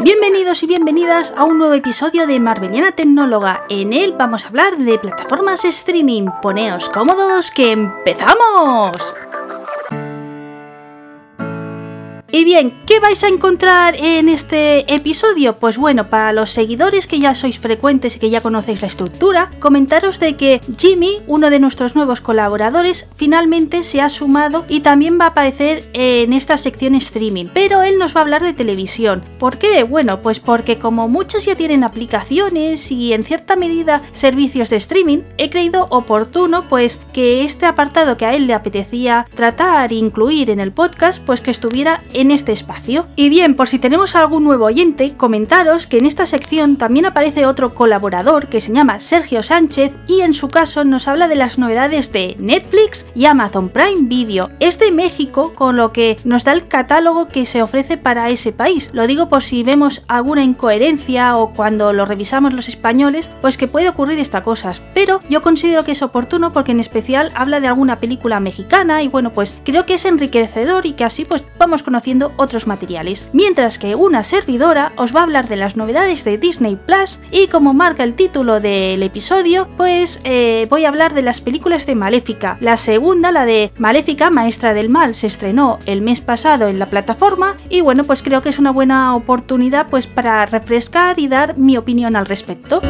Bienvenidos y bienvenidas a un nuevo episodio de Marveliana Tecnóloga. En él vamos a hablar de plataformas streaming. Poneos cómodos que empezamos. Y bien, ¿qué vais a encontrar en este episodio? Pues bueno, para los seguidores que ya sois frecuentes y que ya conocéis la estructura, comentaros de que Jimmy, uno de nuestros nuevos colaboradores, finalmente se ha sumado y también va a aparecer en esta sección streaming. Pero él nos va a hablar de televisión. ¿Por qué? Bueno, pues porque como muchos ya tienen aplicaciones y en cierta medida servicios de streaming, he creído oportuno pues que este apartado que a él le apetecía tratar e incluir en el podcast, pues que estuviera en este espacio. Y bien, por si tenemos algún nuevo oyente, comentaros que en esta sección también aparece otro colaborador que se llama Sergio Sánchez y en su caso nos habla de las novedades de Netflix y Amazon Prime Video. Es de México, con lo que nos da el catálogo que se ofrece para ese país. Lo digo por si vemos alguna incoherencia o cuando lo revisamos los españoles, pues que puede ocurrir estas cosas. Pero yo considero que es oportuno porque en especial habla de alguna película mexicana y bueno, pues creo que es enriquecedor y que así pues vamos conociendo otros materiales, mientras que una servidora os va a hablar de las novedades de Disney Plus y como marca el título del episodio, pues eh, voy a hablar de las películas de Maléfica. La segunda, la de Maléfica, Maestra del Mal, se estrenó el mes pasado en la plataforma y bueno, pues creo que es una buena oportunidad pues para refrescar y dar mi opinión al respecto.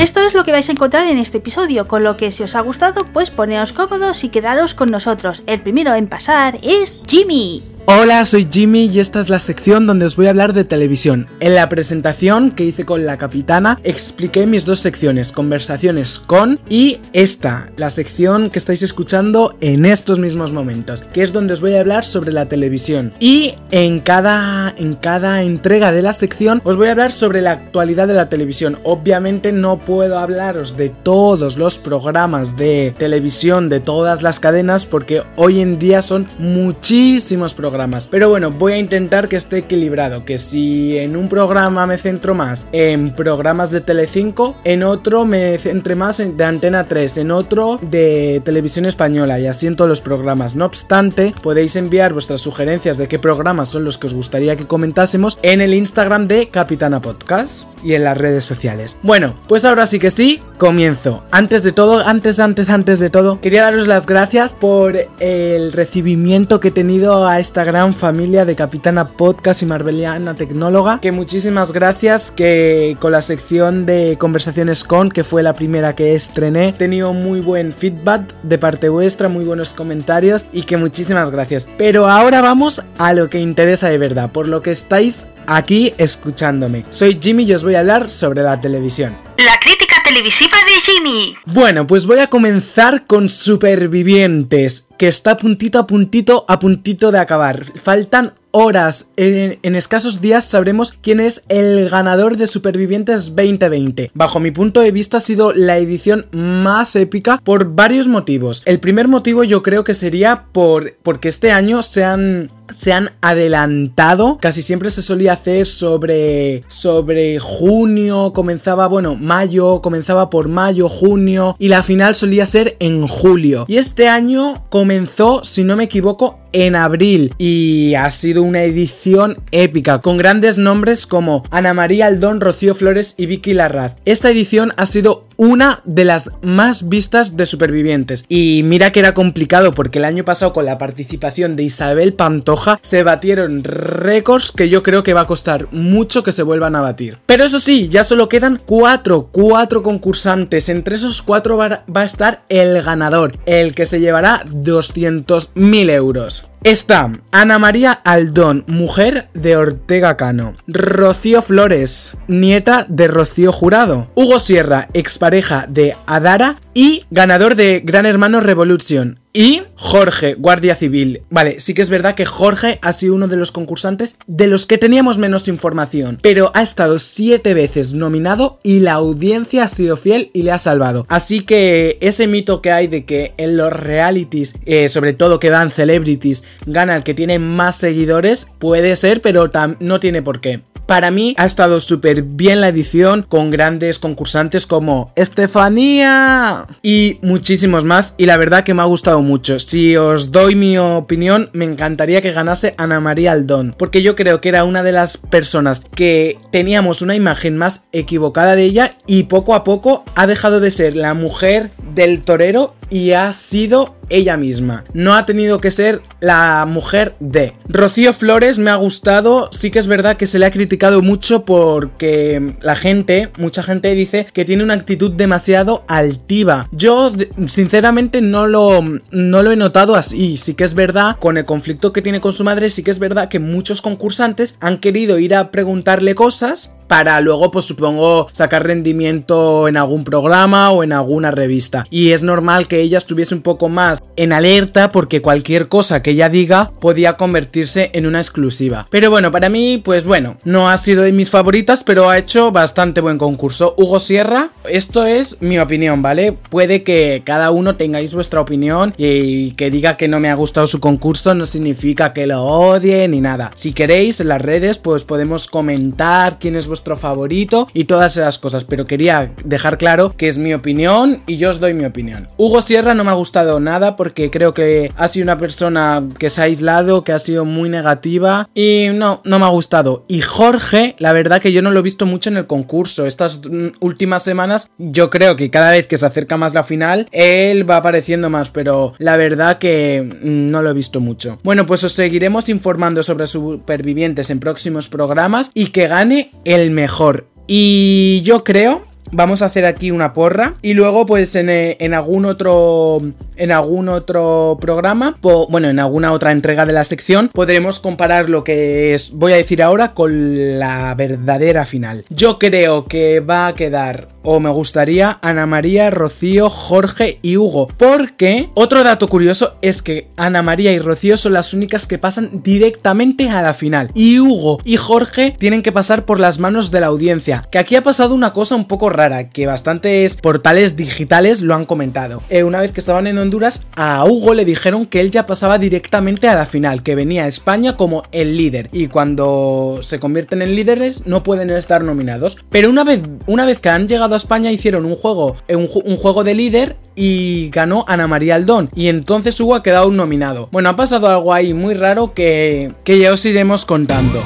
Esto es lo que vais a encontrar en este episodio, con lo que si os ha gustado, pues poneos cómodos y quedaros con nosotros. El primero en pasar es Jimmy. Hola, soy Jimmy y esta es la sección donde os voy a hablar de televisión. En la presentación que hice con la capitana expliqué mis dos secciones, conversaciones con y esta, la sección que estáis escuchando en estos mismos momentos, que es donde os voy a hablar sobre la televisión. Y en cada en cada entrega de la sección os voy a hablar sobre la actualidad de la televisión. Obviamente no puedo hablaros de todos los programas de televisión de todas las cadenas porque hoy en día son muchísimos programas pero bueno, voy a intentar que esté equilibrado, que si en un programa me centro más en programas de Telecinco, en otro me centre más de Antena 3, en otro de Televisión Española y así en todos los programas. No obstante, podéis enviar vuestras sugerencias de qué programas son los que os gustaría que comentásemos en el Instagram de Capitana Podcast y en las redes sociales. Bueno, pues ahora sí que sí, comienzo. Antes de todo, antes, antes, antes de todo, quería daros las gracias por el recibimiento que he tenido a esta gran familia de Capitana Podcast y Marveliana Tecnóloga. Que muchísimas gracias que con la sección de conversaciones con, que fue la primera que estrené, he tenido muy buen feedback de parte vuestra, muy buenos comentarios y que muchísimas gracias. Pero ahora vamos a lo que interesa de verdad, por lo que estáis aquí escuchándome. Soy Jimmy y os voy a hablar sobre la televisión. La crítica televisiva de Jimmy. Bueno, pues voy a comenzar con Supervivientes, que está puntito a puntito a puntito de acabar. Faltan horas, en, escasos días sabremos quién es el ganador de Supervivientes 2020. Bajo mi punto de vista ha sido la edición más épica por varios motivos. El primer motivo yo creo que sería por porque este año se han se han adelantado. Casi siempre se solía hacer sobre sobre junio, comenzaba, bueno, mayo, comenzaba por mayo, junio y la final solía ser en julio. Y este año comenzó, si no me equivoco, en abril y ha sido una edición épica con grandes nombres como Ana María Aldón, Rocío Flores y Vicky Larraz. Esta edición ha sido una de las más vistas de supervivientes y mira que era complicado porque el año pasado con la participación de Isabel Pantoja se batieron récords que yo creo que va a costar mucho que se vuelvan a batir. Pero eso sí, ya solo quedan cuatro, cuatro concursantes. Entre esos cuatro va, a estar el ganador, el que se llevará 200.000 euros. Está Ana María Aldón, mujer de Ortega Cano. Rocío Flores, nieta de Rocío Jurado. Hugo Sierra, expareja de Adara y ganador de Gran Hermano Revolution. Y Jorge, Guardia Civil. Vale, sí que es verdad que Jorge ha sido uno de los concursantes de los que teníamos menos información, pero ha estado siete veces nominado y la audiencia ha sido fiel y le ha salvado. Así que ese mito que hay de que en los realities, eh, sobre todo que dan celebrities, gana el que tiene más seguidores, puede ser, pero no tiene por qué. Para mí ha estado súper bien la edición con grandes concursantes como Estefanía y muchísimos más y la verdad que me ha gustado mucho. Si os doy mi opinión, me encantaría que ganase Ana María Aldón, porque yo creo que era una de las personas que teníamos una imagen más equivocada de ella y poco a poco ha dejado de ser la mujer del torero y ha sido ella misma. No ha tenido que ser la mujer de. Rocío Flores me ha gustado, sí que es verdad que se le ha criticado mucho porque la gente, mucha gente dice que tiene una actitud demasiado altiva. Yo sinceramente no lo, no lo he notado así, sí que es verdad, con el conflicto que tiene con su madre, sí que es verdad que muchos concursantes han querido ir a preguntarle cosas para luego, pues supongo, sacar rendimiento en algún programa o en alguna revista. Y es normal que ella estuviese un poco más en alerta porque cualquier cosa que ella diga podía convertirse en una exclusiva. Pero bueno, para mí, pues bueno, no ha sido de mis favoritas, pero ha hecho bastante buen concurso. Hugo Sierra, esto es mi opinión, ¿vale? Puede que cada uno tengáis vuestra opinión y que diga que no me ha gustado su concurso no significa que lo odie ni nada. Si queréis en las redes, pues podemos comentar quién es vuestro favorito y todas esas cosas, pero quería dejar claro que es mi opinión y yo os doy mi opinión. Hugo Sierra no me ha gustado nada porque creo que ha sido una persona que se ha aislado, que ha sido muy negativa y no, no me ha gustado. Y Jorge, la verdad que yo no lo he visto mucho en el concurso. Estas últimas semanas yo creo que cada vez que se acerca más la final, él va apareciendo más, pero la verdad que no lo he visto mucho. Bueno, pues os seguiremos informando sobre supervivientes en próximos programas y que gane el mejor. Y yo creo vamos a hacer aquí una porra y luego pues en, eh, en, algún otro en algún otro programa bueno en alguna otra entrega de la sección podremos comparar lo que es voy a decir ahora con la verdadera final yo creo que va a quedar o me gustaría Ana María, Rocío, Jorge y Hugo. Porque otro dato curioso es que Ana María y Rocío son las únicas que pasan directamente a la final. Y Hugo y Jorge tienen que pasar por las manos de la audiencia. Que aquí ha pasado una cosa un poco rara, que bastantes portales digitales lo han comentado. Eh, una vez que estaban en Honduras, a Hugo le dijeron que él ya pasaba directamente a la final, que venía a España como el líder. Y cuando se convierten en líderes no pueden estar nominados. Pero una vez, una vez que han llegado a España hicieron un juego, eh, un, un juego de líder y ganó Ana María Aldón. Y entonces Hugo ha quedado un nominado. Bueno, ha pasado algo ahí muy raro que, que ya os iremos contando.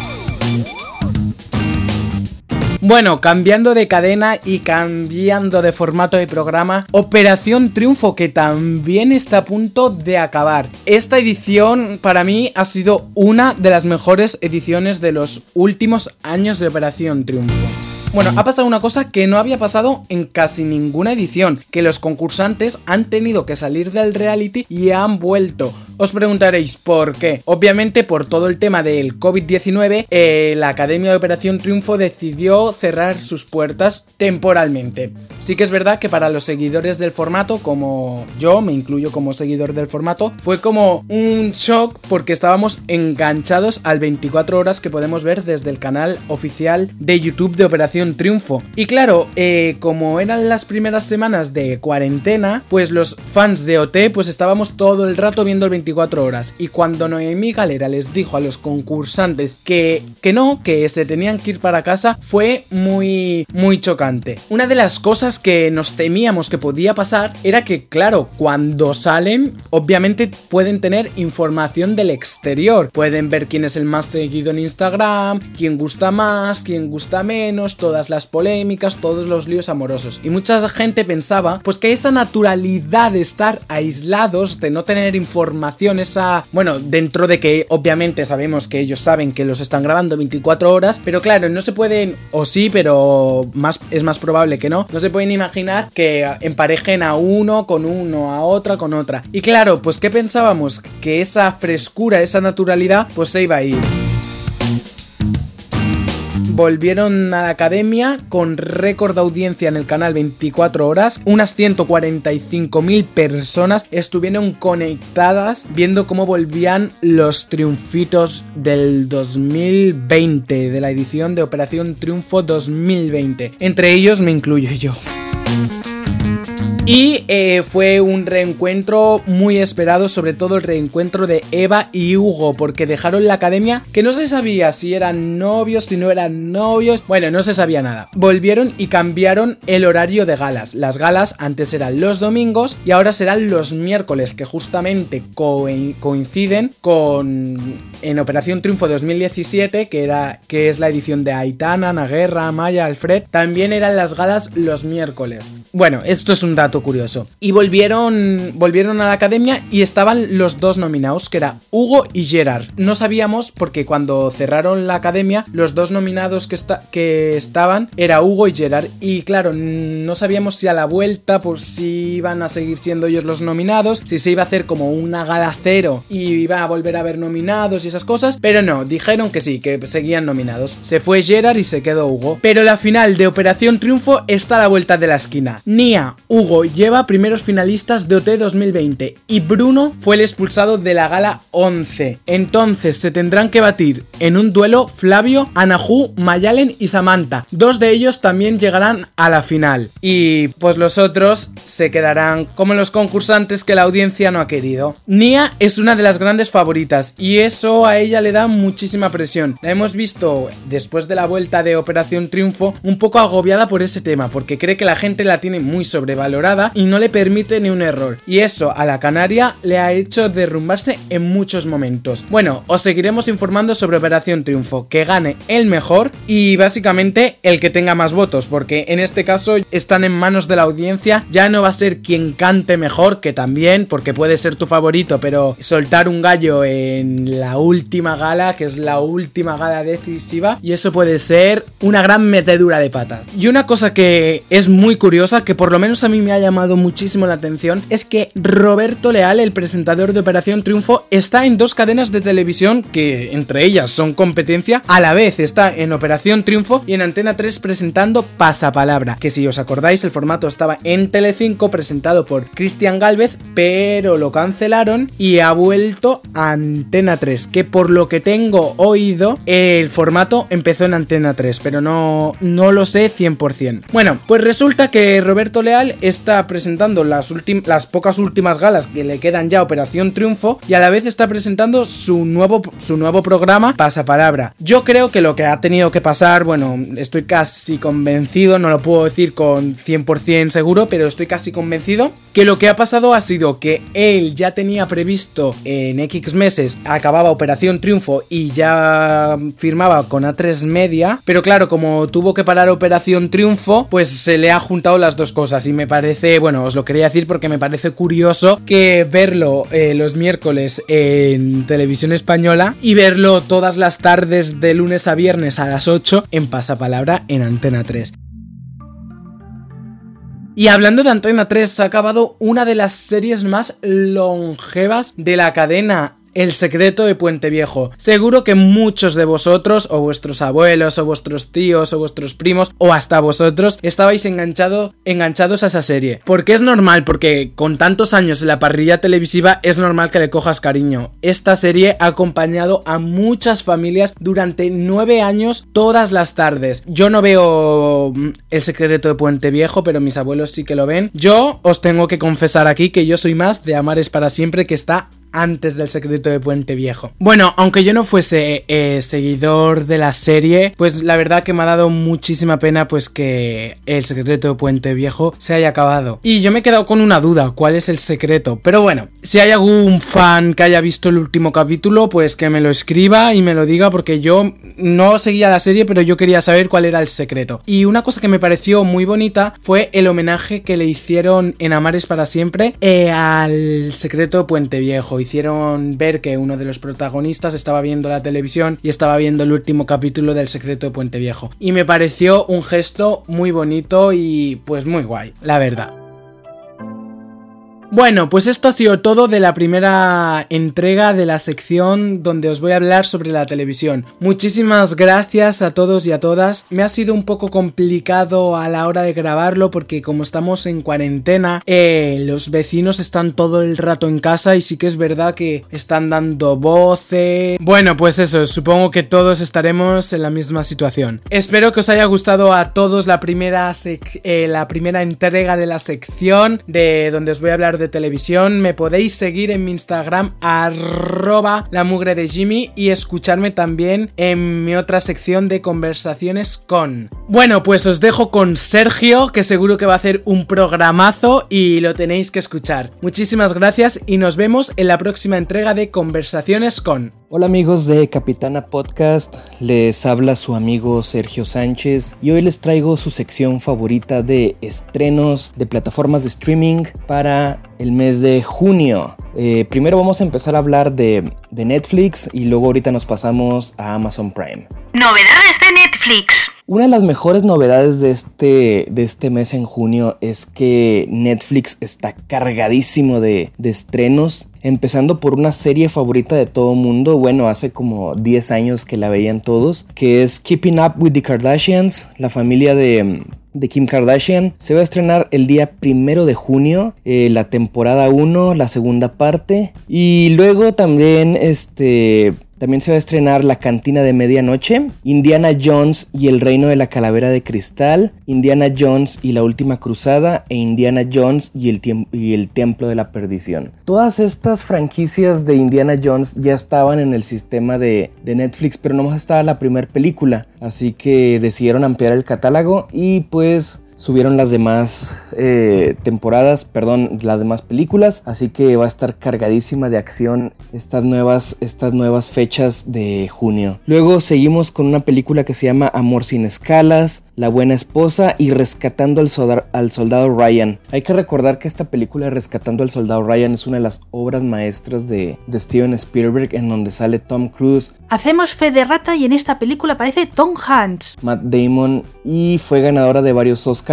Bueno, cambiando de cadena y cambiando de formato de programa, Operación Triunfo que también está a punto de acabar. Esta edición para mí ha sido una de las mejores ediciones de los últimos años de Operación Triunfo. Bueno, ha pasado una cosa que no había pasado en casi ninguna edición, que los concursantes han tenido que salir del reality y han vuelto. Os preguntaréis por qué. Obviamente por todo el tema del COVID-19, eh, la Academia de Operación Triunfo decidió cerrar sus puertas temporalmente. Sí que es verdad que para los seguidores del formato, como yo, me incluyo como seguidor del formato, fue como un shock porque estábamos enganchados al 24 horas que podemos ver desde el canal oficial de YouTube de Operación Triunfo. Y claro, eh, como eran las primeras semanas de cuarentena, pues los fans de OT pues estábamos todo el rato viendo el 24 24 horas. Y cuando Noemí Galera les dijo a los concursantes que, que no, que se tenían que ir para casa, fue muy, muy chocante. Una de las cosas que nos temíamos que podía pasar era que, claro, cuando salen, obviamente pueden tener información del exterior. Pueden ver quién es el más seguido en Instagram, quién gusta más, quién gusta menos, todas las polémicas, todos los líos amorosos. Y mucha gente pensaba, pues que esa naturalidad de estar aislados, de no tener información, esa... Bueno, dentro de que obviamente sabemos que ellos saben que los están grabando 24 horas, pero claro, no se pueden, o sí, pero más, es más probable que no, no se pueden imaginar que emparejen a uno con uno, a otra con otra. Y claro, pues ¿qué pensábamos? Que esa frescura, esa naturalidad, pues se iba a ir volvieron a la academia con récord de audiencia en el canal 24 horas. Unas 145.000 personas estuvieron conectadas viendo cómo volvían los triunfitos del 2020, de la edición de Operación Triunfo 2020. Entre ellos me incluyo yo. Y eh, fue un reencuentro muy esperado, sobre todo el reencuentro de Eva y Hugo, porque dejaron la academia que no se sabía si eran novios, si no eran novios, bueno, no se sabía nada. Volvieron y cambiaron el horario de galas. Las galas antes eran los domingos y ahora serán los miércoles, que justamente coinciden con en Operación Triunfo 2017, que era que es la edición de Aitana, Naguerra, Maya, Alfred, también eran las galas los miércoles. Bueno, esto es un dato curioso. Y volvieron, volvieron a la academia y estaban los dos nominados, que era Hugo y Gerard. No sabíamos porque cuando cerraron la academia, los dos nominados que, que estaban era Hugo y Gerard. Y claro, no sabíamos si a la vuelta, por si iban a seguir siendo ellos los nominados, si se iba a hacer como una gala cero y iba a volver a haber nominados y esas cosas. Pero no, dijeron que sí, que seguían nominados. Se fue Gerard y se quedó Hugo. Pero la final de Operación Triunfo está a la vuelta de la esquina. Nia, Hugo lleva primeros finalistas de OT 2020 y Bruno fue el expulsado de la gala 11. Entonces se tendrán que batir en un duelo Flavio, Anahu, Mayalen y Samantha. Dos de ellos también llegarán a la final. Y pues los otros se quedarán como los concursantes que la audiencia no ha querido. Nia es una de las grandes favoritas y eso a ella le da muchísima presión. La hemos visto después de la vuelta de Operación Triunfo un poco agobiada por ese tema porque cree que la gente la tiene muy sobrevalorada y no le permite ni un error. Y eso a la Canaria le ha hecho derrumbarse en muchos momentos. Bueno, os seguiremos informando sobre Operación Triunfo, que gane el mejor y básicamente el que tenga más votos, porque en este caso están en manos de la audiencia, ya no va a ser quien cante mejor, que también, porque puede ser tu favorito, pero soltar un gallo en la última gala, que es la última gala decisiva, y eso puede ser una gran metedura de pata. Y una cosa que es muy curiosa, que por lo menos a mí me ha llamado muchísimo la atención, es que Roberto Leal, el presentador de Operación Triunfo, está en dos cadenas de televisión que entre ellas son competencia, a la vez está en Operación Triunfo y en Antena 3 presentando Pasapalabra, que si os acordáis el formato estaba en Telecinco presentado por Cristian Galvez, pero lo cancelaron y ha vuelto a Antena 3, que por lo que tengo oído el formato empezó en Antena 3, pero no, no lo sé 100%. Bueno, pues resulta que Roberto Leal está presentando las, las pocas últimas galas que le quedan ya Operación Triunfo y a la vez está presentando su nuevo, su nuevo programa Pasapalabra. Yo creo que lo que ha tenido que pasar, bueno, estoy casi convencido, no lo puedo decir con 100% seguro, pero estoy casi convencido que lo que ha pasado ha sido que él ya tenía previsto en X meses, acababa Operación Triunfo y ya firmaba con A3 Media, pero claro, como tuvo que parar Operación Triunfo, pues se le ha juntado las dos cosas y me parece, bueno, os lo quería decir porque me parece curioso que verlo eh, los miércoles en televisión española y verlo todas las tardes de lunes a viernes a las 8 en Pasapalabra en Antena 3. Y hablando de Antena 3, se ha acabado una de las series más longevas de la cadena el secreto de Puente Viejo. Seguro que muchos de vosotros, o vuestros abuelos, o vuestros tíos, o vuestros primos, o hasta vosotros, estabais enganchado, enganchados a esa serie. Porque es normal, porque con tantos años en la parrilla televisiva es normal que le cojas cariño. Esta serie ha acompañado a muchas familias durante nueve años todas las tardes. Yo no veo mm, el secreto de Puente Viejo, pero mis abuelos sí que lo ven. Yo os tengo que confesar aquí que yo soy más de Amares para siempre que está antes del secreto de Puente Viejo. Bueno, aunque yo no fuese eh, seguidor de la serie, pues la verdad que me ha dado muchísima pena pues que el secreto de Puente Viejo se haya acabado. Y yo me he quedado con una duda, ¿cuál es el secreto? Pero bueno, si hay algún fan que haya visto el último capítulo, pues que me lo escriba y me lo diga porque yo no seguía la serie, pero yo quería saber cuál era el secreto. Y una cosa que me pareció muy bonita fue el homenaje que le hicieron en Amares para siempre eh, al secreto de Puente Viejo hicieron ver que uno de los protagonistas estaba viendo la televisión y estaba viendo el último capítulo del secreto de Puente Viejo. Y me pareció un gesto muy bonito y pues muy guay, la verdad. Bueno, pues esto ha sido todo de la primera entrega de la sección donde os voy a hablar sobre la televisión. Muchísimas gracias a todos y a todas. Me ha sido un poco complicado a la hora de grabarlo porque como estamos en cuarentena, eh, los vecinos están todo el rato en casa y sí que es verdad que están dando voces. Bueno, pues eso, supongo que todos estaremos en la misma situación. Espero que os haya gustado a todos la primera, eh, la primera entrega de la sección de donde os voy a hablar de televisión. Me podéis seguir en mi Instagram arroba la mugre de Jimmy y escucharme también en mi otra sección de conversaciones con. Bueno, pues os dejo con Sergio, que seguro que va a hacer un programazo y lo tenéis que escuchar. Muchísimas gracias y nos vemos en la próxima entrega de Conversaciones con. Hola amigos de Capitana Podcast, les habla su amigo Sergio Sánchez y hoy les traigo su sección favorita de estrenos de plataformas de streaming para el mes de junio. Eh, primero vamos a empezar a hablar de, de Netflix y luego ahorita nos pasamos a Amazon Prime. Novedades de Netflix. Una de las mejores novedades de este, de este mes en junio es que Netflix está cargadísimo de, de estrenos, empezando por una serie favorita de todo mundo, bueno, hace como 10 años que la veían todos, que es Keeping Up with the Kardashians, la familia de, de Kim Kardashian. Se va a estrenar el día primero de junio, eh, la temporada 1, la segunda parte. Y luego también este, también se va a estrenar La Cantina de Medianoche, Indiana Jones y el Reino de la Calavera de Cristal, Indiana Jones y la Última Cruzada e Indiana Jones y el, y el Templo de la Perdición. Todas estas franquicias de Indiana Jones ya estaban en el sistema de, Netflix, pero nomás estaba la primera película, así que decidieron ampliar el catálogo y pues subieron las demás eh, temporadas, perdón, las demás películas, así que va a estar cargadísima de acción estas nuevas, estas nuevas fechas de junio. Luego seguimos con una película que se llama Amor sin escalas, La buena esposa y Rescatando al, al soldado Ryan. Hay que recordar que esta película Rescatando al soldado Ryan es una de las obras maestras de, de Steven Spielberg en donde sale Tom Cruise. Hacemos fe de rata y en esta película aparece Tom Hanks. Matt Damon y fue ganadora de varios Oscars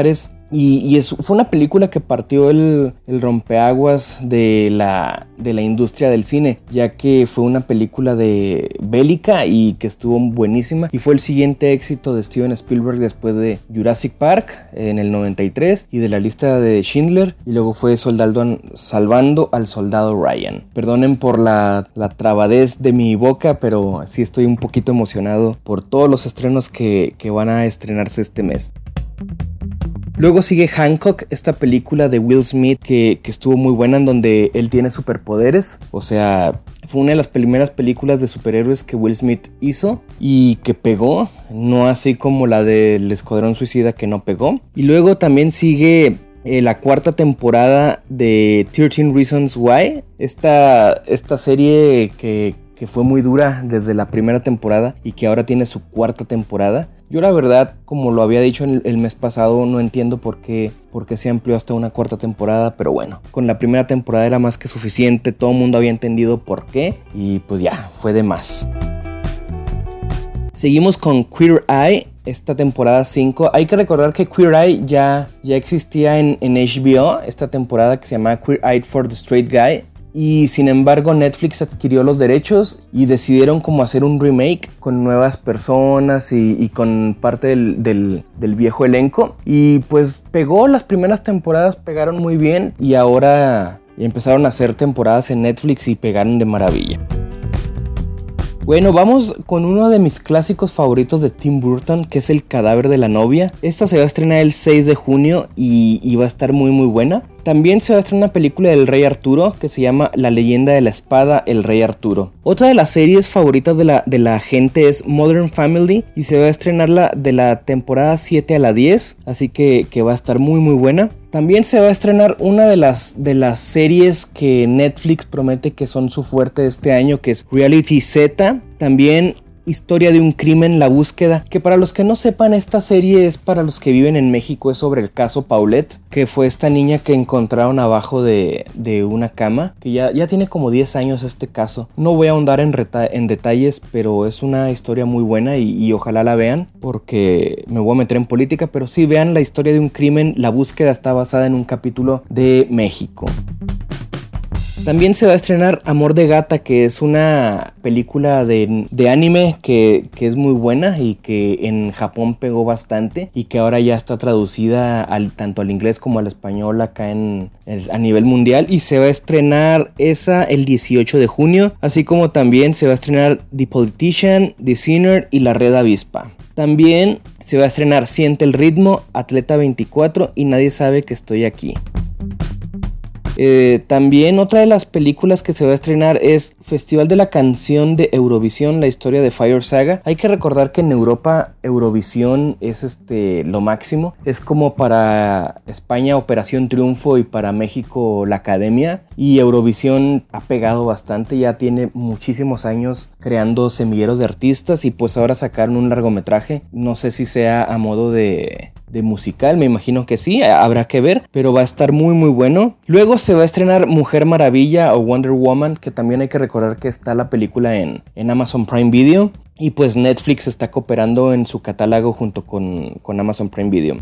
y, fue una película que partió el, rompeaguas de la, de la industria del cine, ya que fue una película de bélica y que estuvo buenísima. Y fue el siguiente éxito de Steven Spielberg después de Jurassic Park en el 93 y de la lista de Schindler. Y luego fue Soldado, Salvando al Soldado Ryan. Perdonen por la, la trabadez de mi boca, pero sí estoy un poquito emocionado por todos los estrenos que, que van a estrenarse este mes. Luego sigue Hancock, esta película de Will Smith que, estuvo muy buena en donde él tiene superpoderes. O sea, fue una de las primeras películas de superhéroes que Will Smith hizo y que pegó, no así como la del Escuadrón Suicida que no pegó. Y luego también sigue eh, la cuarta temporada de 13 Reasons Why, esta, esta serie que, que fue muy dura desde la primera temporada y que ahora tiene su cuarta temporada. Yo la verdad, como lo había dicho el, mes pasado, no entiendo por qué, por qué se amplió hasta una cuarta temporada, pero bueno, con la primera temporada era más que suficiente, todo el mundo había entendido por qué y pues ya, fue de más. Seguimos con Queer Eye, esta temporada 5. Hay que recordar que Queer Eye ya, ya existía en, en HBO, esta temporada que se llama Queer Eye for the Straight Guy y sin embargo Netflix adquirió los derechos y decidieron como hacer un remake con nuevas personas y, con parte del, viejo elenco y pues pegó las primeras temporadas pegaron muy bien y ahora empezaron a hacer temporadas en Netflix y pegaron de maravilla. Bueno, vamos con uno de mis clásicos favoritos de Tim Burton, que es El cadáver de la novia. Esta se va a estrenar el 6 de junio y, y va a estar muy muy buena. También se va a estrenar una película del Rey Arturo que se llama La leyenda de la espada, El Rey Arturo. Otra de las series favoritas de la, de la gente es Modern Family y se va a estrenar la, de la temporada 7 a la 10, así que, que va a estar muy muy buena. También se va a estrenar una de las, de las series que Netflix promete que son su fuerte este año, que es Reality Z. También Historia de un crimen, la búsqueda, que para los que no sepan esta serie es para los que viven en México, es sobre el caso Paulette, que fue esta niña que encontraron abajo de, una cama, que ya, ya tiene como 10 años este caso. No voy a ahondar en, en detalles, pero es una historia muy buena y, y, ojalá la vean, porque me voy a meter en política, pero sí vean la historia de un crimen, la búsqueda está basada en un capítulo de México. También se va a estrenar Amor de Gata, que es una película de, anime que, es muy buena y que en Japón pegó bastante y que ahora ya está traducida al, tanto al inglés como al español acá en, a nivel mundial y se va a estrenar esa el 18 de junio, así como también se va a estrenar The Politician, The Sinner y La Red Avispa. También se va a estrenar Siente el ritmo, Atleta 24 y Nadie sabe que estoy aquí. Eh, también otra de las películas que se va a estrenar es Festival de la Canción de Eurovisión, la historia de Fire Saga. Hay que recordar que en Europa Eurovisión es este lo máximo. Es como para España Operación Triunfo y para México la Academia. Y Eurovisión ha pegado bastante, ya tiene muchísimos años creando semilleros de artistas y pues ahora sacaron un largometraje. No sé si sea a modo de de musical, me imagino que sí, habrá que ver, pero va a estar muy muy bueno. Luego se va a estrenar Mujer Maravilla o Wonder Woman, que también hay que recordar que está la película en, en Amazon Prime Video. Y pues Netflix está cooperando en su catálogo junto con, con Amazon Prime Video.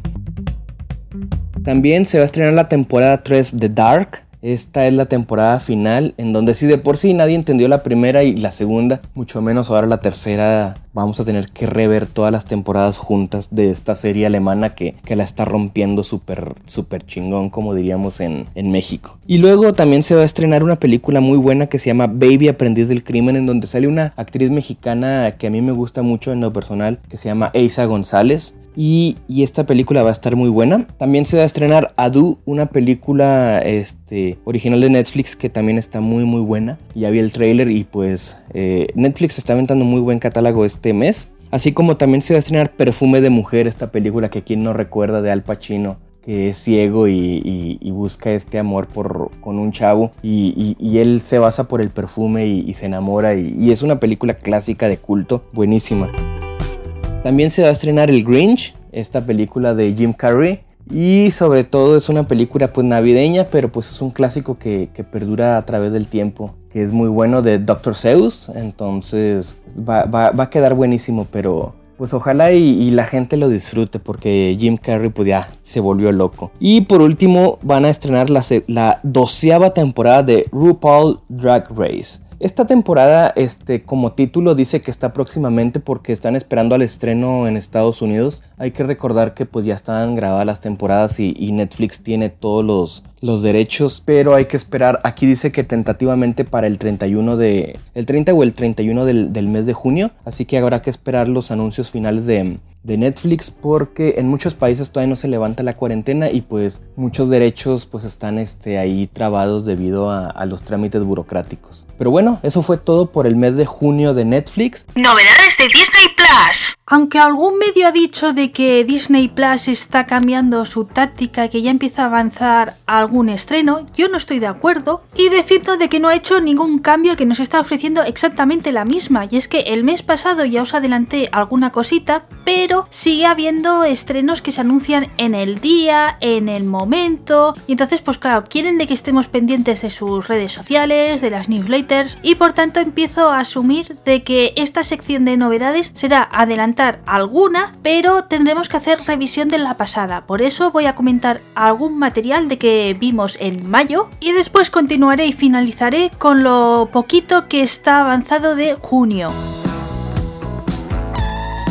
También se va a estrenar la temporada 3 de Dark, esta es la temporada final en donde si de por sí nadie entendió la primera y la segunda, mucho menos ahora la tercera, vamos a tener que rever todas las temporadas juntas de esta serie alemana que, la está rompiendo súper súper chingón como diríamos en, en México. Y luego también se va a estrenar una película muy buena que se llama Baby Aprendiz del Crimen en donde sale una actriz mexicana que a mí me gusta mucho en lo personal que se llama Eisa González. Y, esta película va a estar muy buena. También se va a estrenar Adu, una película este, original de Netflix que también está muy muy buena. Ya vi el trailer y pues eh, Netflix está aventando muy buen catálogo este mes. Así como también se va a estrenar Perfume de Mujer, esta película que quien no recuerda de Al Pacino que es ciego y, busca este amor por, con un chavo y, él se basa por el perfume y, se enamora y, es una película clásica de culto, buenísima. También se va a estrenar El Grinch, esta película de Jim Carrey. Y sobre todo es una película pues navideña, pero pues es un clásico que, perdura a través del tiempo, que es muy bueno de Dr. Seuss, entonces va, a quedar buenísimo, pero pues ojalá y, la gente lo disfrute porque Jim Carrey pues se volvió loco. Y por último van a estrenar la, la doceava temporada de RuPaul Drag Race. Esta temporada, este, como título, dice que está próximamente porque están esperando al estreno en Estados Unidos. Hay que recordar que pues ya están grabadas las temporadas y, Netflix tiene todos los, los, derechos, pero hay que esperar. Aquí dice que tentativamente para el 31 de... el 30 o el 31 del, del mes de junio. Así que habrá que esperar los anuncios finales de, de Netflix porque en muchos países todavía no se levanta la cuarentena y pues muchos derechos pues están este, ahí trabados debido a, a, los trámites burocráticos. Pero bueno, eso fue todo por el mes de junio de Netflix. Novedades de Disney Plus. Aunque algún medio ha dicho de que Disney Plus está cambiando su táctica y que ya empieza a avanzar algún estreno, yo no estoy de acuerdo y defiendo de que no ha hecho ningún cambio que nos está ofreciendo exactamente la misma. Y es que el mes pasado ya os adelanté alguna cosita, pero sigue habiendo estrenos que se anuncian en el día, en el momento, y entonces pues claro, quieren de que estemos pendientes de sus redes sociales, de las newsletters, y por tanto empiezo a asumir de que esta sección de novedades será adelantada alguna, pero tendremos que hacer revisión de la pasada. Por eso voy a comentar algún material de que vimos en mayo y después continuaré y finalizaré con lo poquito que está avanzado de junio.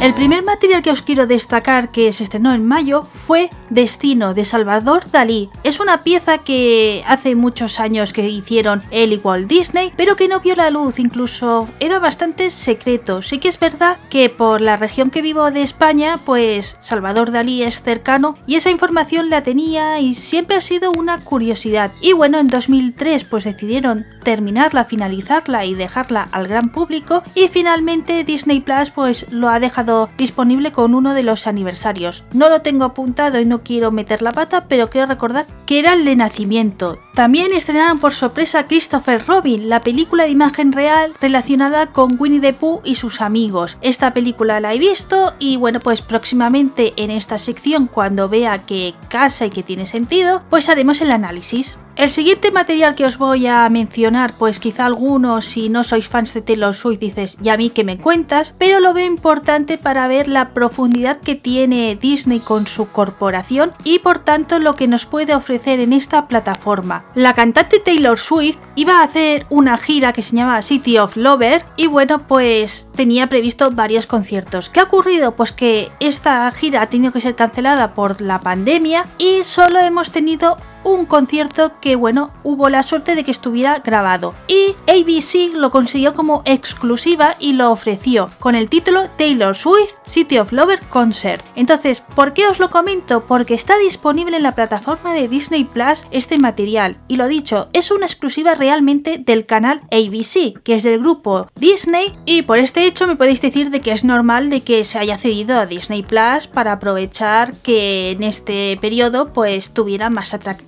El primer material que os quiero destacar que se estrenó en mayo fue Destino de Salvador Dalí. Es una pieza que hace muchos años que hicieron él y Walt Disney, pero que no vio la luz, incluso era bastante secreto. Sí que es verdad que por la región que vivo de España, pues Salvador Dalí es cercano y esa información la tenía y siempre ha sido una curiosidad. Y bueno, en 2003 pues decidieron terminarla, finalizarla y dejarla al gran público y finalmente Disney Plus pues lo ha dejado disponible con uno de los aniversarios. No lo tengo apuntado y no quiero meter la pata, pero quiero recordar que era el de nacimiento. También estrenaron por sorpresa Christopher Robin, la película de imagen real relacionada con Winnie the Pooh y sus amigos. Esta película la he visto y bueno, pues próximamente en esta sección, cuando vea que casa y que tiene sentido, pues haremos el análisis. El siguiente material que os voy a mencionar, pues quizá algunos si no sois fans de Taylor Swift dices, ya a mí que me cuentas, pero lo veo importante para ver la profundidad que tiene Disney con su corporación y por tanto lo que nos puede ofrecer en esta plataforma. La cantante Taylor Swift iba a hacer una gira que se llama City of Lover y bueno, pues tenía previsto varios conciertos. ¿Qué ha ocurrido? Pues que esta gira ha tenido que ser cancelada por la pandemia y solo hemos tenido un concierto que, bueno, hubo la suerte de que estuviera grabado. Y ABC lo consiguió como exclusiva y lo ofreció con el título Taylor Swift City of Lover Concert. Entonces, ¿por qué os lo comento? Porque está disponible en la plataforma de Disney Plus este material. Y lo dicho, es una exclusiva realmente del canal ABC, que es del grupo Disney. Y por este hecho me podéis decir de que es normal de que se haya cedido a Disney Plus para aprovechar que en este periodo pues tuviera más atractivo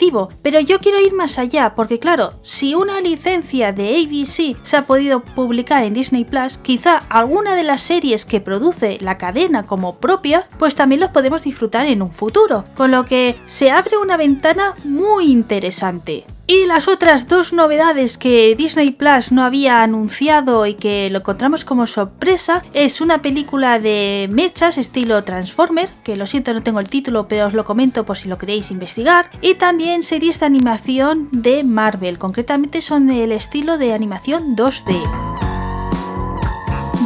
pero yo quiero ir más allá, porque claro, si una licencia de ABC se ha podido publicar en Disney Plus, quizá alguna de las series que produce la cadena como propia, pues también los podemos disfrutar en un futuro. Con lo que se abre una ventana muy interesante. Y las otras dos novedades que Disney Plus no había anunciado y que lo encontramos como sorpresa es una película de mechas estilo Transformer, que lo siento no tengo el título pero os lo comento por si lo queréis investigar, y también series de animación de Marvel, concretamente son del estilo de animación 2D.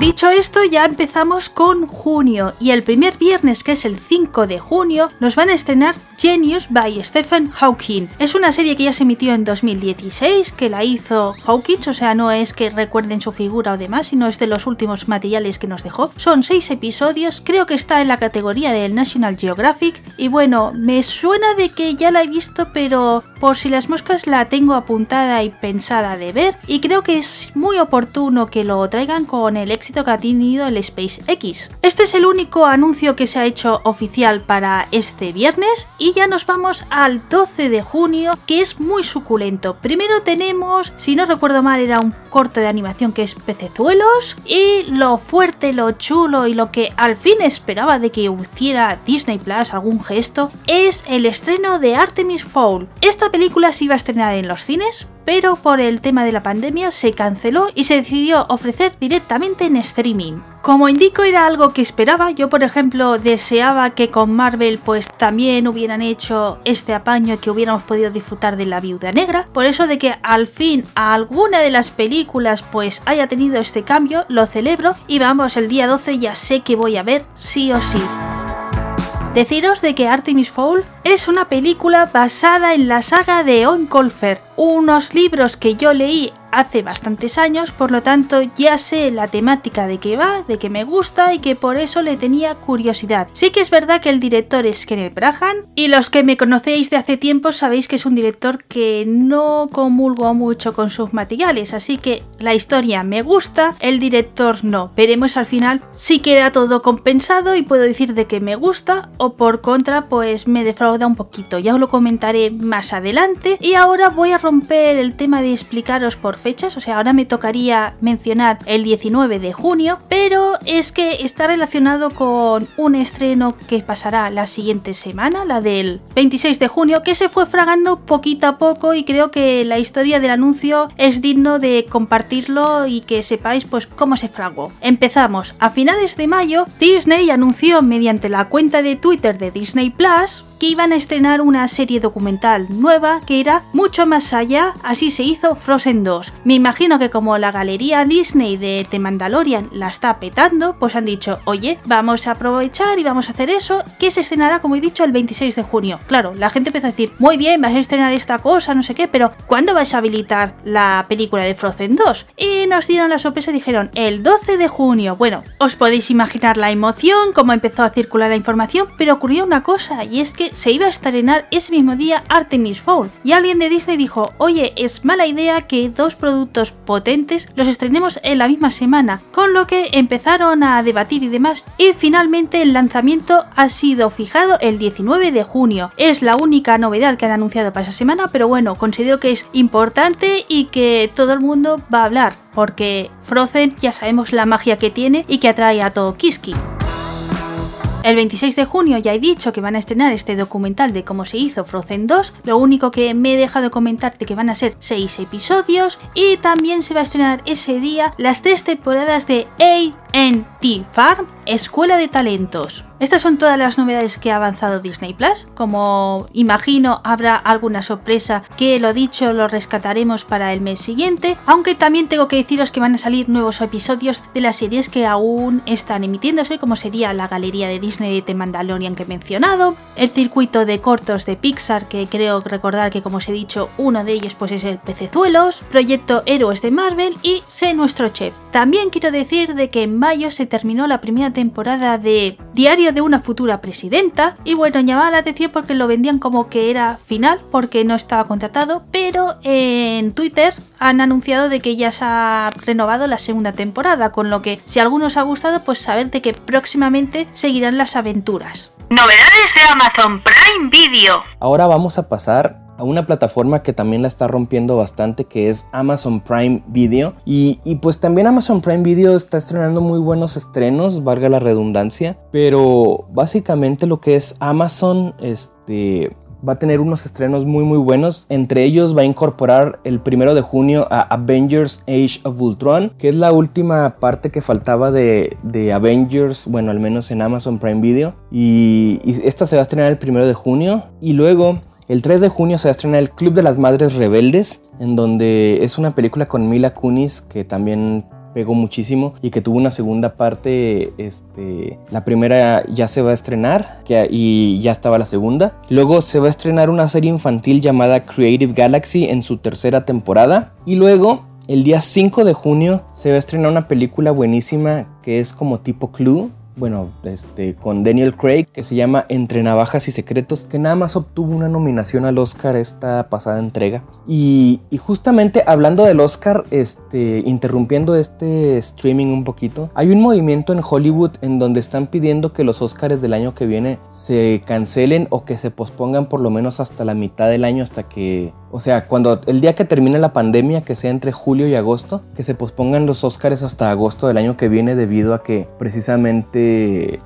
Dicho esto, ya empezamos con junio y el primer viernes, que es el 5 de junio, nos van a estrenar Genius by Stephen Hawking. Es una serie que ya se emitió en 2016, que la hizo Hawkins, o sea, no es que recuerden su figura o demás, sino es de los últimos materiales que nos dejó. Son seis episodios, creo que está en la categoría del National Geographic y bueno, me suena de que ya la he visto, pero por si las moscas la tengo apuntada y pensada de ver y creo que es muy oportuno que lo traigan con el éxito que ha tenido el SpaceX. Este es el único anuncio que se ha hecho oficial para este viernes y ya nos vamos al 12 de junio que es muy suculento. Primero tenemos, si no recuerdo mal, era un corto de animación que es Pecezuelos y lo fuerte, lo chulo y lo que al fin esperaba de que hiciera Disney Plus algún gesto es el estreno de Artemis Fowl. Esta película se iba a estrenar en los cines, pero por el tema de la pandemia se canceló y se decidió ofrecer directamente en streaming. Como indico era algo que esperaba, yo por ejemplo deseaba que con Marvel pues también hubieran hecho este apaño y que hubiéramos podido disfrutar de la viuda negra, por eso de que al fin alguna de las películas pues haya tenido este cambio, lo celebro y vamos, el día 12 ya sé que voy a ver sí o sí. Deciros de que Artemis Fowl es una película basada en la saga de Oncolfer, unos libros que yo leí hace bastantes años, por lo tanto ya sé la temática de qué va, de que me gusta y que por eso le tenía curiosidad. Sí que es verdad que el director es Kenneth Brahan y los que me conocéis de hace tiempo sabéis que es un director que no comulgo mucho con sus materiales, así que la historia me gusta, el director no. Veremos al final si queda todo compensado y puedo decir de que me gusta o por contra pues me defrauda un poquito. Ya os lo comentaré más adelante y ahora voy a romper el tema de explicaros por fechas, o sea, ahora me tocaría mencionar el 19 de junio, pero es que está relacionado con un estreno que pasará la siguiente semana, la del 26 de junio, que se fue fragando poquito a poco y creo que la historia del anuncio es digno de compartirlo y que sepáis pues cómo se fragó. Empezamos. A finales de mayo, Disney anunció mediante la cuenta de Twitter de Disney Plus iban a estrenar una serie documental nueva que era mucho más allá, así se hizo Frozen 2. Me imagino que como la galería Disney de The Mandalorian la está petando, pues han dicho, oye, vamos a aprovechar y vamos a hacer eso, que se estrenará, como he dicho, el 26 de junio. Claro, la gente empezó a decir, muy bien, vas a estrenar esta cosa, no sé qué, pero ¿cuándo vais a habilitar la película de Frozen 2? Y nos dieron la sorpresa y dijeron, el 12 de junio. Bueno, os podéis imaginar la emoción, cómo empezó a circular la información, pero ocurrió una cosa, y es que se iba a estrenar ese mismo día Artemis Fowl y alguien de Disney dijo, oye, es mala idea que dos productos potentes los estrenemos en la misma semana, con lo que empezaron a debatir y demás y finalmente el lanzamiento ha sido fijado el 19 de junio. Es la única novedad que han anunciado para esa semana, pero bueno, considero que es importante y que todo el mundo va a hablar, porque Frozen ya sabemos la magia que tiene y que atrae a todo Kiski. El 26 de junio ya he dicho que van a estrenar este documental de cómo se hizo Frozen 2. Lo único que me he dejado comentarte que van a ser 6 episodios. Y también se va a estrenar ese día las tres temporadas de ANT Farm, Escuela de Talentos. Estas son todas las novedades que ha avanzado Disney Plus. Como imagino, habrá alguna sorpresa que lo dicho lo rescataremos para el mes siguiente. Aunque también tengo que deciros que van a salir nuevos episodios de las series que aún están emitiéndose, como sería la galería de Disney de The Mandalorian que he mencionado, el circuito de cortos de Pixar, que creo recordar que como os he dicho, uno de ellos pues es el Pecezuelos, Proyecto Héroes de Marvel y Sé Nuestro Chef. También quiero decir de que en mayo se terminó la primera temporada de Diario de una futura presidenta y bueno, llamaba la atención porque lo vendían como que era final porque no estaba contratado, pero en Twitter han anunciado de que ya se ha renovado la segunda temporada, con lo que si a alguno os ha gustado, pues saber de que próximamente seguirán las aventuras. Novedades de Amazon Prime Video. Ahora vamos a pasar a una plataforma que también la está rompiendo bastante que es Amazon Prime Video y, pues también Amazon Prime Video está estrenando muy buenos estrenos, valga la redundancia, pero básicamente lo que es Amazon este va a tener unos estrenos muy muy buenos. Entre ellos va a incorporar el primero de junio a Avengers Age of Ultron, que es la última parte que faltaba de, Avengers, bueno, al menos en Amazon Prime Video. Y, y, esta se va a estrenar el primero de junio. Y luego el 3 de junio se va a estrenar El Club de las Madres Rebeldes, en donde es una película con Mila Kunis que también pegó muchísimo y que tuvo una segunda parte. Este, la primera ya se va a estrenar y ya estaba la segunda. Luego se va a estrenar una serie infantil llamada Creative Galaxy en su tercera temporada. Y luego, el día 5 de junio, se va a estrenar una película buenísima que es como tipo Clue bueno, este, con Daniel Craig, que se llama Entre Navajas y Secretos, que nada más obtuvo una nominación al Oscar esta pasada entrega. Y, justamente hablando del Oscar, este, interrumpiendo este streaming un poquito, hay un movimiento en Hollywood en donde están pidiendo que los Oscars del año que viene se cancelen o que se pospongan por lo menos hasta la mitad del año, hasta que o sea, cuando el día que termine la pandemia, que sea entre julio y agosto, que se pospongan los Oscars hasta agosto del año que viene debido a que precisamente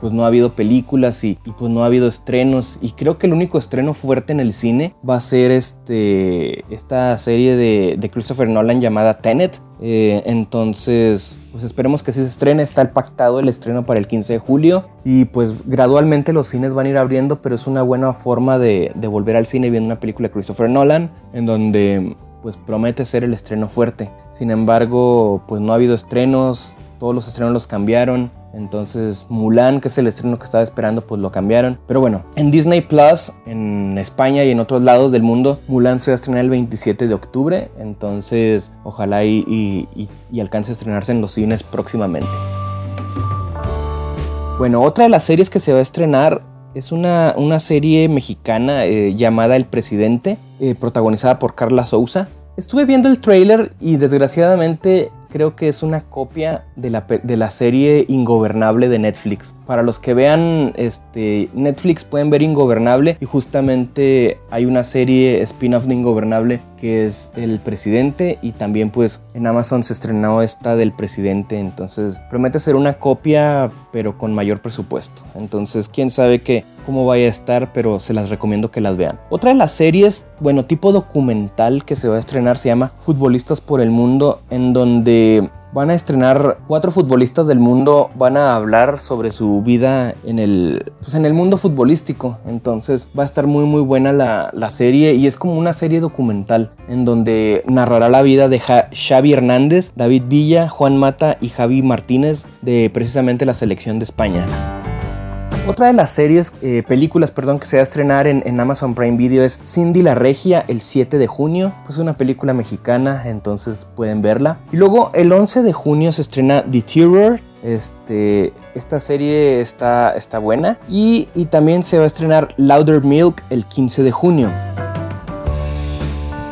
pues no ha habido películas y, pues no ha habido estrenos. Y creo que el único estreno fuerte en el cine va a ser este, esta serie de, de Christopher Nolan llamada Tenet, eh, entonces, pues esperemos que sí se estrene. Está pactado el estreno para el 15 de julio. Y pues gradualmente los cines van a ir abriendo, pero es una buena forma de, de volver al cine viendo una película de Christopher Nolan, en donde pues promete ser el estreno fuerte. Sin embargo, pues no ha habido estrenos, todos los estrenos los cambiaron. Entonces Mulan, que es el estreno que estaba esperando, pues lo cambiaron. Pero bueno, en Disney Plus, en España y en otros lados del mundo, Mulan se va a estrenar el 27 de octubre. Entonces ojalá y, alcance a estrenarse en los cines próximamente. Bueno, otra de las series que se va a estrenar es una, serie mexicana eh, llamada El Presidente, eh, protagonizada por Carla Souza. Estuve viendo el trailer y desgraciadamente creo que es una copia de la, de la, serie Ingobernable de Netflix. Para los que vean este, Netflix pueden ver Ingobernable y justamente hay una serie spin-off de Ingobernable que es El Presidente y también pues en Amazon se estrenó esta del Presidente. Entonces promete ser una copia pero con mayor presupuesto. Entonces quién sabe qué cómo vaya a estar, pero se las recomiendo que las vean. Otra de las series, bueno, tipo documental que se va a estrenar se llama Futbolistas por el Mundo, en donde Van a estrenar cuatro futbolistas del mundo, van a hablar sobre su vida en el, pues en el mundo futbolístico. Entonces va a estar muy muy buena la, la serie y es como una serie documental en donde narrará la vida de Xavi Hernández, David Villa, Juan Mata y Javi Martínez de precisamente la selección de España. Otra de las series, eh, películas, perdón, que se va a estrenar en, Amazon Prime Video es Cindy la Regia el 7 de junio. Pues una película mexicana, entonces pueden verla. Y luego el 11 de junio se estrena The Terror. Este, esta serie está, está buena. Y, y también se va a estrenar Louder Milk el 15 de junio.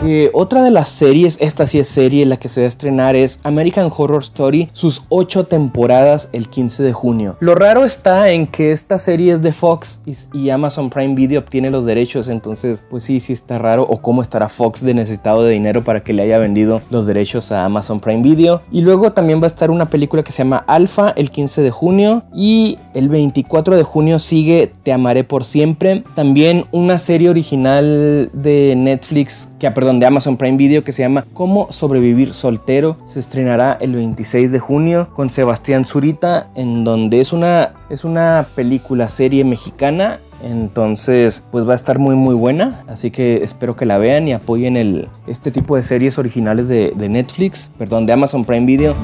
Que otra de las series, esta sí es serie, la que se va a estrenar es American Horror Story, sus ocho temporadas el 15 de junio. Lo raro está en que esta serie es de Fox y, Amazon Prime Video obtiene los derechos, entonces pues sí, sí está raro. O cómo estará Fox de necesitado de dinero para que le haya vendido los derechos a Amazon Prime Video. Y luego también va a estar una película que se llama Alpha el 15 de junio y el 24 de junio sigue Te amaré por siempre. También una serie original de Netflix, que, ah, perdón, de Amazon Prime Video que se llama Cómo sobrevivir soltero. Se estrenará el 26 de junio con Sebastián Zurita, en donde es una, es una película serie mexicana entonces, pues va a estar muy muy buena. Así que espero que la vean y apoyen el, este tipo de series originales de, de Netflix, perdón, de Amazon Prime Video.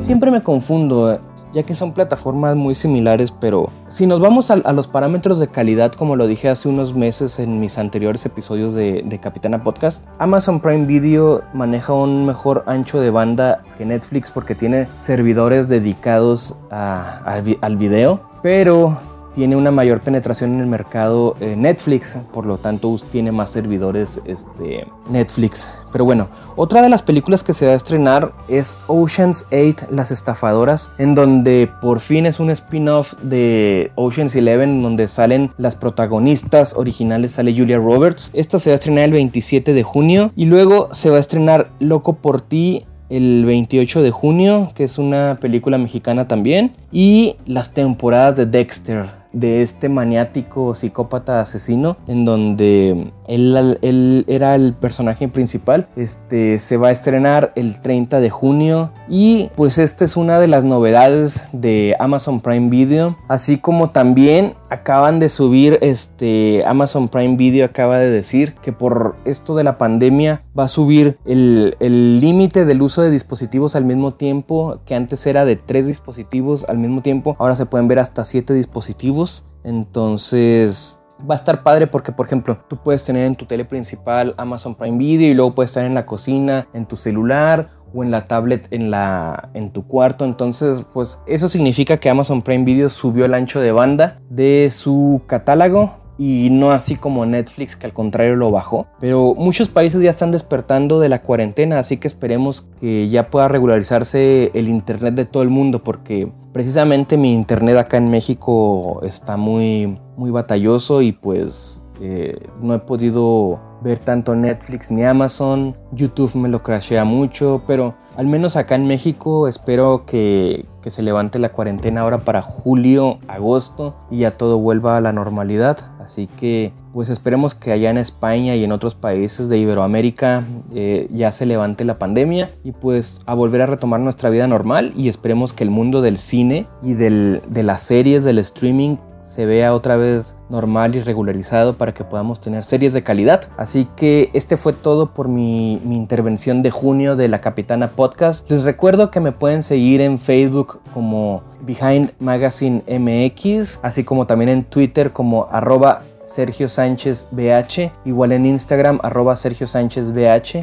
Siempre me confundo ya que son plataformas muy similares, pero si nos vamos a, los parámetros de calidad, como lo dije hace unos meses en mis anteriores episodios de, Capitana Podcast, Amazon Prime Video maneja un mejor ancho de banda que Netflix porque tiene servidores dedicados al video, pero tiene una mayor penetración en el mercado eh, Netflix, por lo tanto tiene más servidores este, Netflix. Pero bueno, otra de las películas que se va a estrenar es Ocean's 8, Las Estafadoras, en donde por fin es un spin-off de Ocean's 11, donde salen las protagonistas originales, sale Julia Roberts. Esta se va a estrenar el 27 de junio y luego se va a estrenar Loco por ti el 28 de junio, que es una película mexicana también, y las temporadas de Dexter, de este maniático psicópata asesino en donde él, él, era el personaje principal. Este se va a estrenar el 30 de junio y pues esta es una de las novedades de Amazon Prime Video, así como también acaban de subir este Amazon Prime Video acaba de decir que por esto de la pandemia va a subir el límite del uso de dispositivos al mismo tiempo que antes era de tres dispositivos al mismo tiempo ahora se pueden ver hasta siete dispositivos entonces va a estar padre porque, por ejemplo, tú puedes tener en tu tele principal Amazon Prime Video y luego puedes estar en la cocina, en tu celular o en la tablet en, la, en tu cuarto. Entonces, pues eso significa que Amazon Prime Video subió el ancho de banda de su catálogo y no así como Netflix que al contrario lo bajó. Pero muchos países ya están despertando de la cuarentena, así que esperemos que ya pueda regularizarse el internet de todo el mundo porque precisamente mi internet acá en México está muy muy batalloso y pues eh, no he podido ver tanto Netflix ni Amazon. YouTube me lo crashea mucho, pero al menos acá en México espero que, se levante la cuarentena ahora para julio, agosto y ya todo vuelva a la normalidad. Así que pues esperemos que allá en España y en otros países de Iberoamérica eh, ya se levante la pandemia y pues a volver a retomar nuestra vida normal y esperemos que el mundo del cine y del, de las series, del streaming se vea otra vez normal y regularizado para que podamos tener series de calidad. Así que este fue todo por mi, mi, intervención de junio de la Capitana Podcast. Les recuerdo que me pueden seguir en Facebook como Behind Magazine MX, así como también en Twitter como arroba Sergio Sánchez BH, igual en Instagram arroba Sergio Sánchez BH.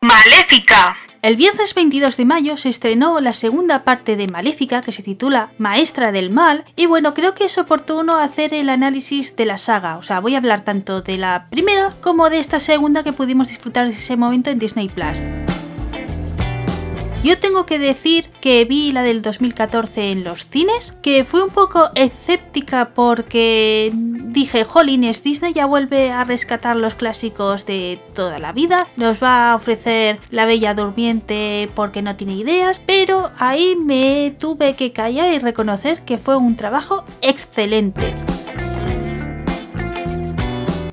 Maléfica. El viernes 22 de mayo se estrenó la segunda parte de Maléfica que se titula Maestra del Mal y bueno, creo que es oportuno hacer el análisis de la saga, o sea, voy a hablar tanto de la primera como de esta segunda que pudimos disfrutar en ese momento en Disney Plus. Yo tengo que decir que vi la del 2014 en los cines, que fui un poco escéptica porque dije, jolines, Disney ya vuelve a rescatar los clásicos de toda la vida, nos va a ofrecer La Bella Durmiente porque no tiene ideas, pero ahí me tuve que callar y reconocer que fue un trabajo excelente.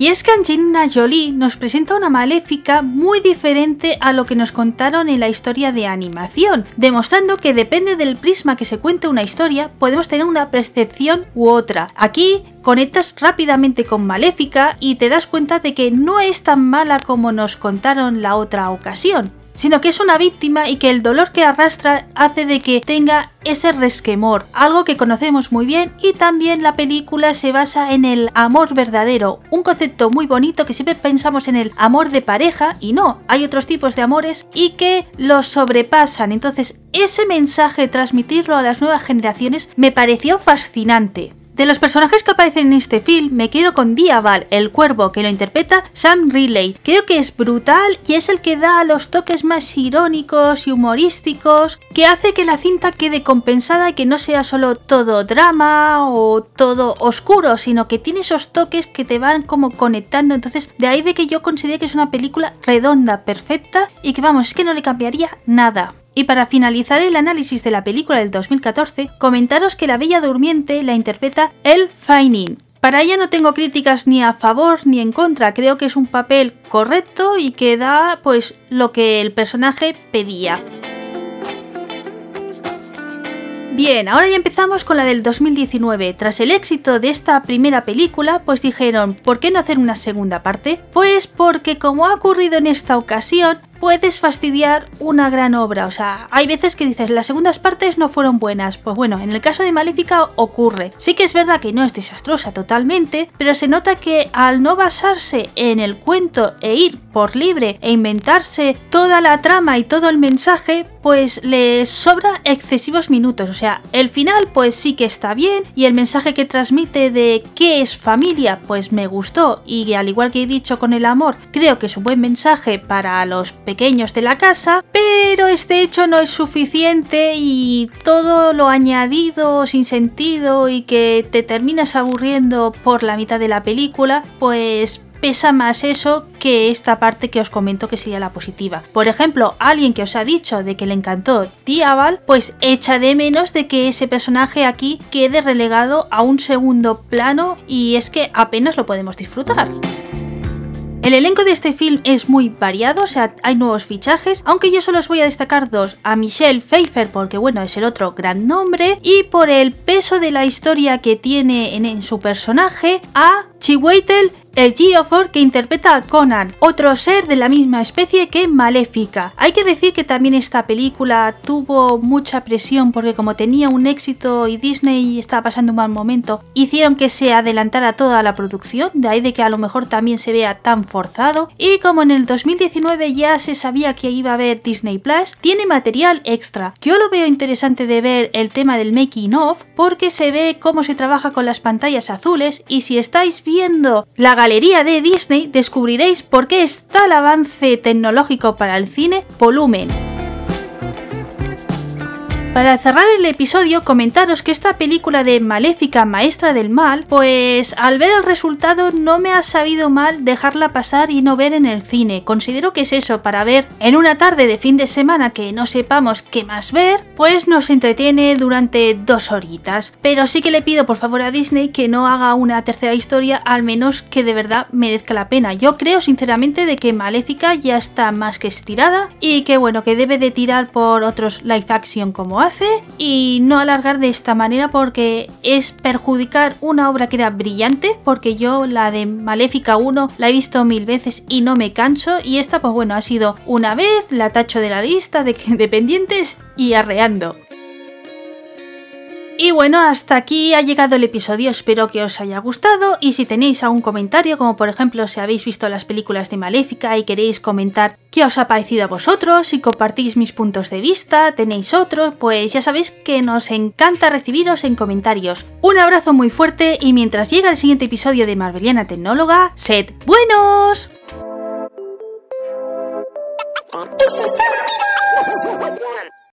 Y es que Angelina Jolie nos presenta una maléfica muy diferente a lo que nos contaron en la historia de animación, demostrando que depende del prisma que se cuente una historia, podemos tener una percepción u otra. Aquí conectas rápidamente con Maléfica y te das cuenta de que no es tan mala como nos contaron la otra ocasión sino que es una víctima y que el dolor que arrastra hace de que tenga ese resquemor, algo que conocemos muy bien y también la película se basa en el amor verdadero, un concepto muy bonito que siempre pensamos en el amor de pareja y no, hay otros tipos de amores y que los sobrepasan, entonces ese mensaje transmitirlo a las nuevas generaciones me pareció fascinante. De los personajes que aparecen en este film, me quiero con Diaval, el cuervo, que lo interpreta Sam Riley. Creo que es brutal y es el que da los toques más irónicos y humorísticos, que hace que la cinta quede compensada y que no sea solo todo drama o todo oscuro, sino que tiene esos toques que te van como conectando. Entonces, de ahí de que yo considere que es una película redonda, perfecta y que vamos, es que no le cambiaría nada. Y para finalizar el análisis de la película del 2014, comentaros que la Bella Durmiente la interpreta Elle Fanning. Para ella no tengo críticas ni a favor ni en contra, creo que es un papel correcto y que da pues lo que el personaje pedía. Bien, ahora ya empezamos con la del 2019. Tras el éxito de esta primera película, pues dijeron, ¿por qué no hacer una segunda parte? Pues porque como ha ocurrido en esta ocasión, puedes fastidiar una gran obra. O sea, hay veces que dices, las segundas partes no fueron buenas. Pues bueno, en el caso de Maléfica ocurre. Sí que es verdad que no es desastrosa totalmente, pero se nota que al no basarse en el cuento e ir por libre e inventarse toda la trama y todo el mensaje, pues les sobra excesivos minutos. O sea, el final pues sí que está bien y el mensaje que transmite de qué es familia pues me gustó y al igual que he dicho con el amor, creo que es un buen mensaje para los pequeños de la casa, pero este hecho no es suficiente y todo lo añadido sin sentido y que te terminas aburriendo por la mitad de la película, pues pesa más eso que esta parte que os comento que sería la positiva. Por ejemplo, alguien que os ha dicho de que le encantó Diaval, pues echa de menos de que ese personaje aquí quede relegado a un segundo plano y es que apenas lo podemos disfrutar. El elenco de este film es muy variado, o sea, hay nuevos fichajes, aunque yo solo os voy a destacar dos, a Michelle Pfeiffer porque bueno, es el otro gran nombre, y por el peso de la historia que tiene en, su personaje, a Chiwetel el que interpreta a Conan, otro ser de la misma especie que Maléfica. Hay que decir que también esta película tuvo mucha presión porque como tenía un éxito y Disney estaba pasando un mal momento, hicieron que se adelantara toda la producción, de ahí de que a lo mejor también se vea tan forzado. Y como en el 2019 ya se sabía que iba a haber Disney Plus, tiene material extra. Yo lo veo interesante de ver el tema del making of porque se ve cómo se trabaja con las pantallas azules y si estáis viendo la galería de Disney descubriréis por qué está el avance tecnológico para el cine volumen. Para cerrar el episodio, comentaros que esta película de Maléfica, Maestra del Mal, pues al ver el resultado no me ha sabido mal dejarla pasar y no ver en el cine. Considero que es eso, para ver en una tarde de fin de semana que no sepamos qué más ver, pues nos entretiene durante dos horitas. Pero sí que le pido por favor a Disney que no haga una tercera historia, al menos que de verdad merezca la pena. Yo creo sinceramente de que Maléfica ya está más que estirada y que bueno, que debe de tirar por otros live action como hace y no alargar de esta manera porque es perjudicar una obra que era brillante porque yo la de Maléfica 1 la he visto mil veces y no me canso y esta pues bueno ha sido una vez, la tacho de la lista de dependientes y Y bueno, hasta aquí ha llegado el episodio, espero que os haya gustado y si tenéis algún comentario, como por ejemplo si habéis visto las películas de Maléfica y queréis comentar qué os ha parecido a vosotros, si compartís mis puntos de vista, tenéis otros, pues ya sabéis que nos encanta recibiros en comentarios. Un abrazo muy fuerte y mientras llega el siguiente episodio de Marveliana Tecnóloga, sed buenos.